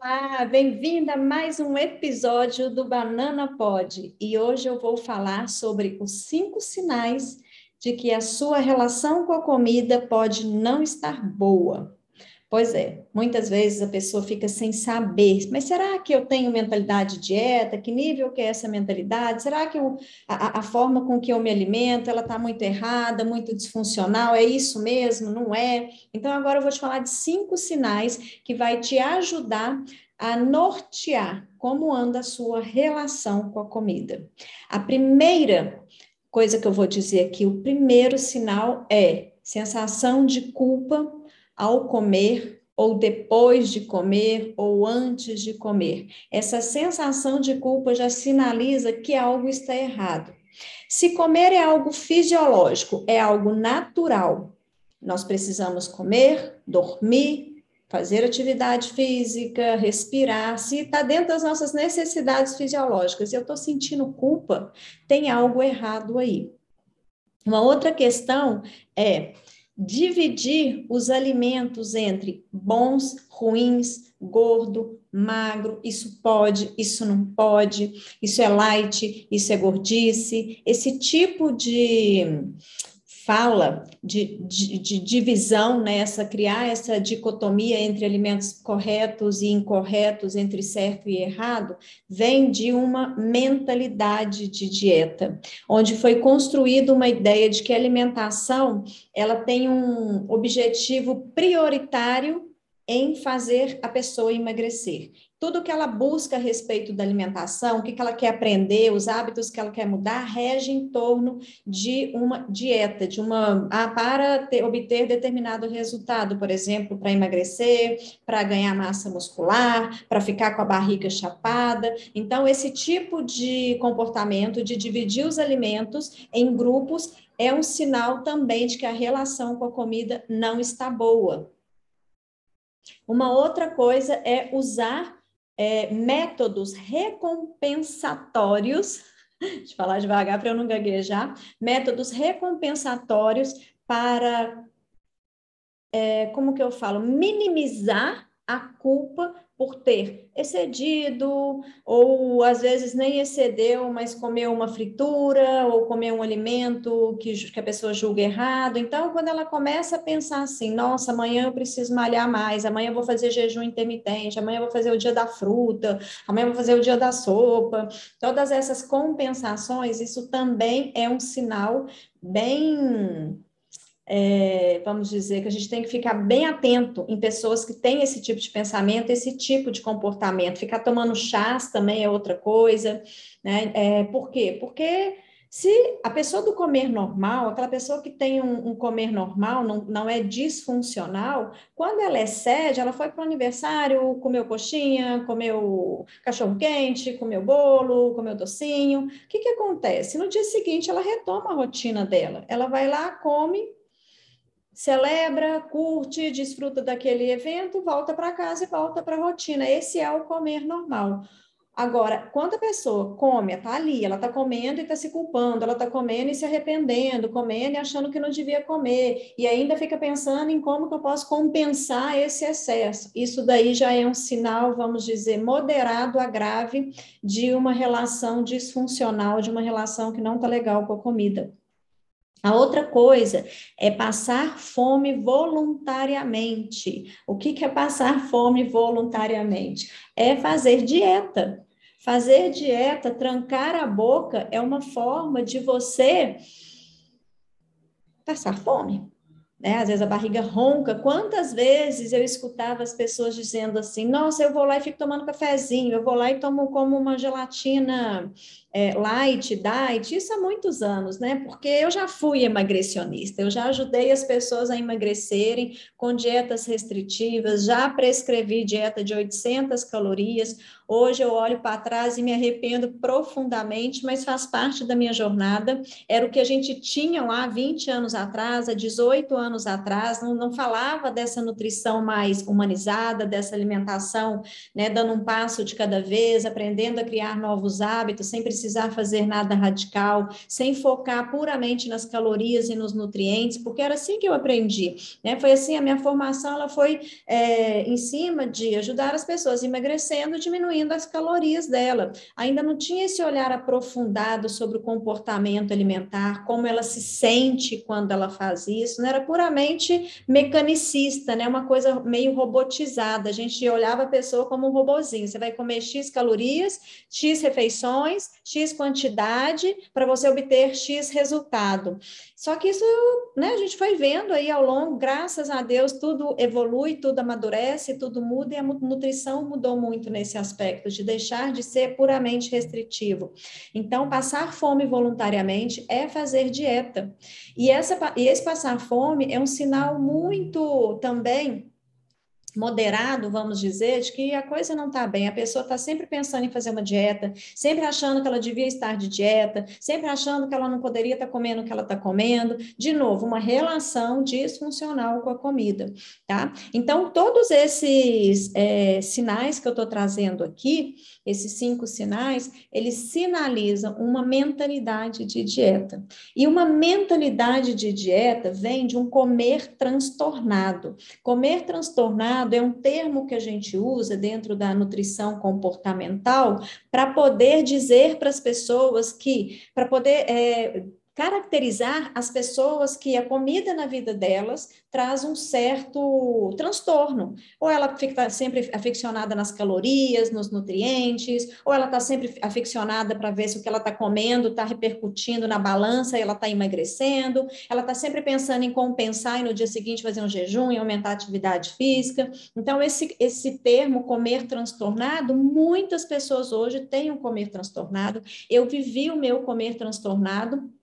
Olá, bem-vinda a mais um episódio do Banana Pod. E hoje eu vou falar sobre os cinco sinais de que a sua relação com a comida pode não estar boa. Pois é, muitas vezes a pessoa fica sem saber, mas será que eu tenho mentalidade de dieta? Que nível que é essa mentalidade? Será que eu, a, a, forma com que eu me alimento, ela está muito errada, muito disfuncional? É isso mesmo? Não é? Então, agora eu vou te falar de cinco sinais que vai te ajudar a nortear como anda a sua relação com a comida. A primeira coisa que eu vou dizer aqui, o primeiro sinal é sensação de culpa ao comer, ou depois de comer, ou antes de comer. Essa sensação de culpa já sinaliza que algo está errado. Se comer é algo fisiológico, é algo natural, nós precisamos comer, dormir, fazer atividade física, respirar. Se está dentro das nossas necessidades fisiológicas e eu estou sentindo culpa, tem algo errado aí. Uma outra questão é dividir os alimentos entre bons, ruins, gordo, magro, isso pode, isso não pode, isso é light, isso é gordice. Esse tipo de fala de, de, de, divisão, né, essa, criar essa dicotomia entre alimentos corretos e incorretos, entre certo e errado, vem de uma mentalidade de dieta, onde foi construída uma ideia de que a alimentação ela tem um objetivo prioritário em fazer a pessoa emagrecer tudo que ela busca a respeito da alimentação, o que, que ela quer aprender, os hábitos que ela quer mudar, rege em torno de uma dieta, de uma ah, para ter, obter determinado resultado, por exemplo, para emagrecer, para ganhar massa muscular, para ficar com a barriga chapada. Então, esse tipo de comportamento de dividir os alimentos em grupos é um sinal também de que a relação com a comida não está boa. Uma outra coisa é usar é, métodos recompensatórios, eu falar devagar para eu não gaguejar, métodos recompensatórios para, é, como que eu falo, minimizar a culpa por ter excedido, ou às vezes nem excedeu, mas comeu uma fritura, ou comeu um alimento que, que a pessoa julga errado. Então, quando ela começa a pensar assim, nossa, amanhã eu preciso malhar mais, amanhã eu vou fazer jejum intermitente, amanhã eu vou fazer o dia da fruta, amanhã eu vou fazer o dia da sopa, todas essas compensações, isso também é um sinal bem é, vamos dizer, que a gente tem que ficar bem atento em pessoas que têm esse tipo de pensamento, esse tipo de comportamento. Ficar tomando chás também é outra coisa, né? É, por quê? Porque se a pessoa do comer normal, aquela pessoa que tem um, um comer normal, não, não é disfuncional, quando ela excede, ela foi para o aniversário, comeu coxinha, comeu cachorro-quente, comeu bolo, comeu docinho. O que, que acontece? No dia seguinte, ela retoma a rotina dela. Ela vai lá, come celebra, curte, desfruta daquele evento, volta para casa e volta para a rotina. Esse é o comer normal. Agora, quando a pessoa come, está ali, ela está comendo e está se culpando, ela está comendo e se arrependendo, comendo e achando que não devia comer, e ainda fica pensando em como que eu posso compensar esse excesso. Isso daí já é um sinal, vamos dizer, moderado a grave de uma relação disfuncional, de uma relação que não está legal com a comida. A outra coisa é passar fome voluntariamente. O que, é passar fome voluntariamente? É fazer dieta. Fazer dieta, trancar a boca, é uma forma de você passar fome né? Às vezes a barriga ronca. Quantas vezes eu escutava as pessoas dizendo assim: Nossa, eu vou lá e fico tomando cafezinho, eu vou lá e tomo como uma gelatina é, light, diet. Isso há muitos anos, né? Porque eu já fui emagrecionista, eu já ajudei as pessoas a emagrecerem com dietas restritivas, já prescrevi dieta de 800 calorias. Hoje eu olho para trás e me arrependo profundamente, mas faz parte da minha jornada. Era o que a gente tinha lá 20 anos atrás, há 18 anos atrás, não, não falava dessa nutrição mais humanizada, dessa alimentação, né, dando um passo de cada vez, aprendendo a criar novos hábitos, sem precisar fazer nada radical, sem focar puramente nas calorias e nos nutrientes, porque era assim que eu aprendi. Né? Foi assim, a minha formação ela foi é, em cima de ajudar as pessoas emagrecendo, diminuindo as calorias dela. Ainda não tinha esse olhar aprofundado sobre o comportamento alimentar, como ela se sente quando ela faz isso, não era puramente mecanicista, né? Uma coisa meio robotizada. A gente olhava a pessoa como um robozinho. Você vai comer X calorias, X refeições, X quantidade para você obter X resultado. Só que isso, né, a gente foi vendo aí ao longo, graças a Deus, tudo evolui, tudo amadurece, tudo muda, e a nutrição mudou muito nesse aspecto, de deixar de ser puramente restritivo. Então, passar fome voluntariamente é fazer dieta. E, essa, e esse passar fome é um sinal muito também moderado, vamos dizer, de que a coisa não está bem. A pessoa está sempre pensando em fazer uma dieta, sempre achando que ela devia estar de dieta, sempre achando que ela não poderia estar tá comendo o que ela está comendo. De novo, uma relação disfuncional com a comida, tá? Então, todos esses é, sinais que eu estou trazendo aqui, esses cinco sinais, eles sinalizam uma mentalidade de dieta. E uma mentalidade de dieta vem de um comer transtornado. Comer transtornado é um termo que a gente usa dentro da nutrição comportamental para poder dizer para as pessoas que, para poder é, caracterizar as pessoas que a comida na vida delas traz um certo transtorno. Ou ela fica sempre aficionada nas calorias, nos nutrientes, ou ela está sempre aficionada para ver se o que ela está comendo está repercutindo na balança e ela está emagrecendo, ela está sempre pensando em compensar e no dia seguinte fazer um jejum e aumentar a atividade física. Então, esse, esse termo comer transtornado, muitas pessoas hoje têm um comer transtornado. Eu vivi o meu comer transtornado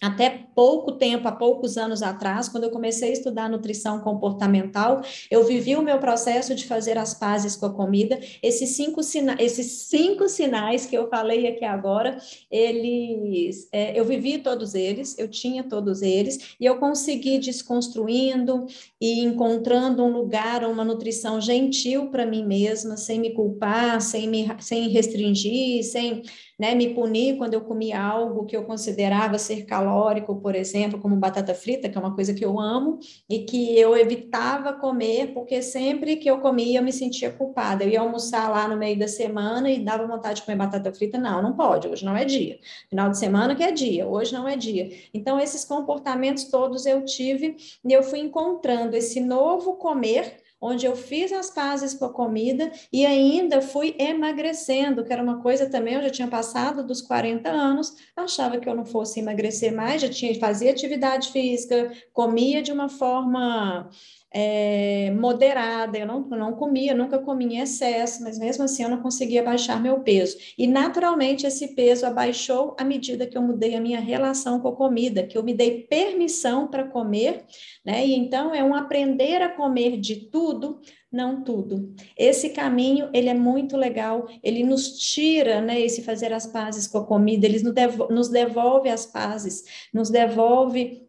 até pouco tempo, há poucos anos atrás, quando eu comecei a estudar nutrição comportamental, eu vivi o meu processo de fazer as pazes com a comida. Esses cinco, sina esses cinco sinais que eu falei aqui agora, eles, é, eu vivi todos eles, eu tinha todos eles, e eu consegui desconstruindo e encontrando um lugar, uma nutrição gentil para mim mesma, sem me culpar, sem me sem restringir, sem né, me punir quando eu comia algo que eu considerava ser calórico, por exemplo, como batata frita, que é uma coisa que eu amo, e que eu evitava comer, porque sempre que eu comia eu me sentia culpada. Eu ia almoçar lá no meio da semana e dava vontade de comer batata frita. Não, não pode, hoje não é dia. Final de semana que é dia, hoje não é dia. Então, esses comportamentos todos eu tive e eu fui encontrando esse novo comer onde eu fiz as pazes com a comida e ainda fui emagrecendo, que era uma coisa também, eu já tinha passado dos 40 anos, achava que eu não fosse emagrecer mais, já tinha fazia atividade física, comia de uma forma é, moderada, eu não, não comia, nunca comi em excesso, mas mesmo assim eu não conseguia baixar meu peso. E naturalmente esse peso abaixou à medida que eu mudei a minha relação com a comida, que eu me dei permissão para comer, né? E então é um aprender a comer de tudo, não tudo. Esse caminho, ele é muito legal, ele nos tira, né, esse fazer as pazes com a comida, ele nos devolve, nos devolve as pazes, nos devolve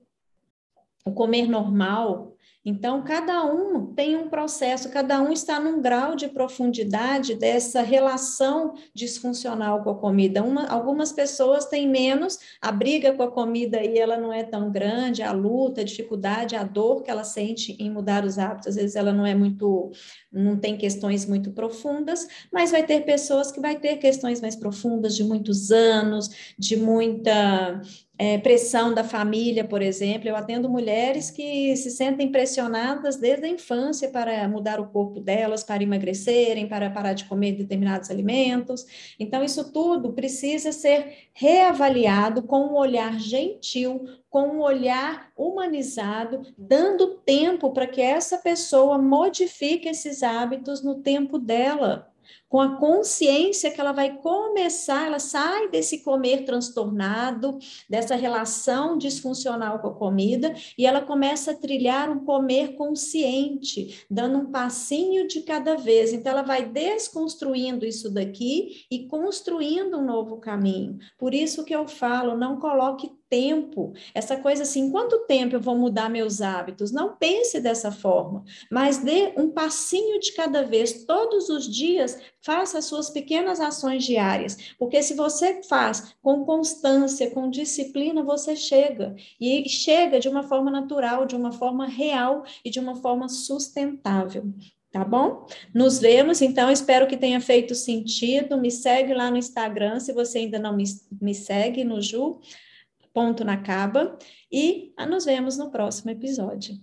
o comer normal, então, cada um tem um processo, cada um está num grau de profundidade dessa relação disfuncional com a comida. Uma, algumas pessoas têm menos, a briga com a comida e ela não é tão grande, a luta, a dificuldade, a dor que ela sente em mudar os hábitos, às vezes ela não é muito, não tem questões muito profundas, mas vai ter pessoas que vai ter questões mais profundas de muitos anos, de muita é, pressão da família, por exemplo. Eu atendo mulheres que se sentem pressionadas desde a infância para mudar o corpo delas, para emagrecerem, para parar de comer determinados alimentos. Então, isso tudo precisa ser reavaliado com um olhar gentil, com um olhar humanizado, dando tempo para que essa pessoa modifique esses hábitos no tempo dela com a consciência que ela vai começar, ela sai desse comer transtornado, dessa relação disfuncional com a comida, e ela começa a trilhar um comer consciente, dando um passinho de cada vez. Então, ela vai desconstruindo isso daqui e construindo um novo caminho. Por isso que eu falo, não coloque tempo, essa coisa assim, quanto tempo eu vou mudar meus hábitos? Não pense dessa forma, mas dê um passinho de cada vez, todos os dias, faça as suas pequenas ações diárias, porque se você faz com constância, com disciplina, você chega, e chega de uma forma natural, de uma forma real e de uma forma sustentável. Tá bom? Nos vemos, então, espero que tenha feito sentido. Me segue lá no Instagram, se você ainda não me, me segue, no Ju ponto na caba e nos vemos no próximo episódio.